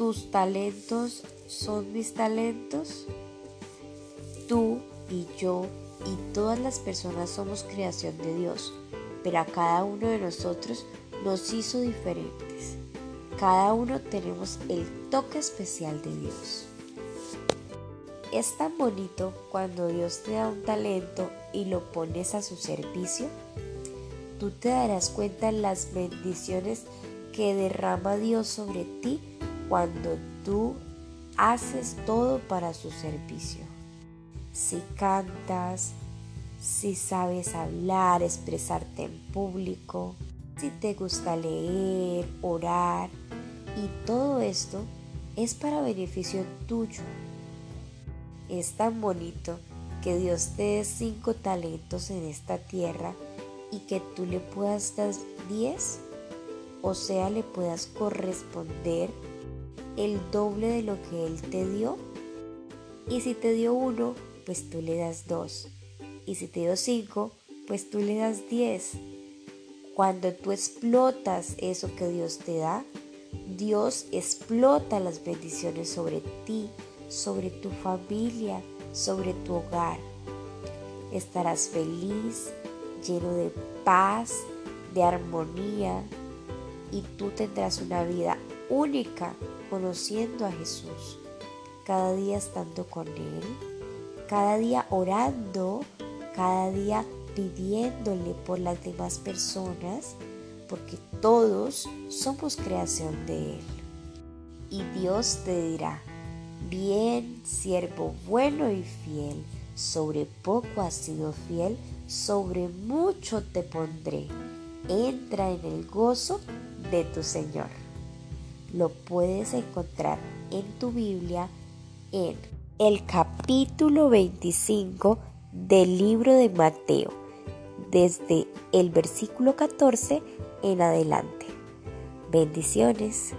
tus talentos son mis talentos. Tú y yo y todas las personas somos creación de Dios, pero a cada uno de nosotros nos hizo diferentes. Cada uno tenemos el toque especial de Dios. Es tan bonito cuando Dios te da un talento y lo pones a su servicio. Tú te darás cuenta las bendiciones que derrama Dios sobre ti cuando tú haces todo para su servicio. Si cantas, si sabes hablar, expresarte en público, si te gusta leer, orar, y todo esto es para beneficio tuyo. Es tan bonito que Dios te dé cinco talentos en esta tierra y que tú le puedas dar diez, o sea, le puedas corresponder el doble de lo que Él te dio. Y si te dio uno, pues tú le das dos. Y si te dio cinco, pues tú le das diez. Cuando tú explotas eso que Dios te da, Dios explota las bendiciones sobre ti, sobre tu familia, sobre tu hogar. Estarás feliz, lleno de paz, de armonía y tú tendrás una vida única conociendo a Jesús. Cada día estando con Él, cada día orando, cada día pidiéndole por las demás personas, porque todos somos creación de Él. Y Dios te dirá, bien, siervo bueno y fiel, sobre poco has sido fiel, sobre mucho te pondré. Entra en el gozo de tu Señor. Lo puedes encontrar en tu Biblia en el capítulo 25 del libro de Mateo, desde el versículo 14 en adelante. Bendiciones.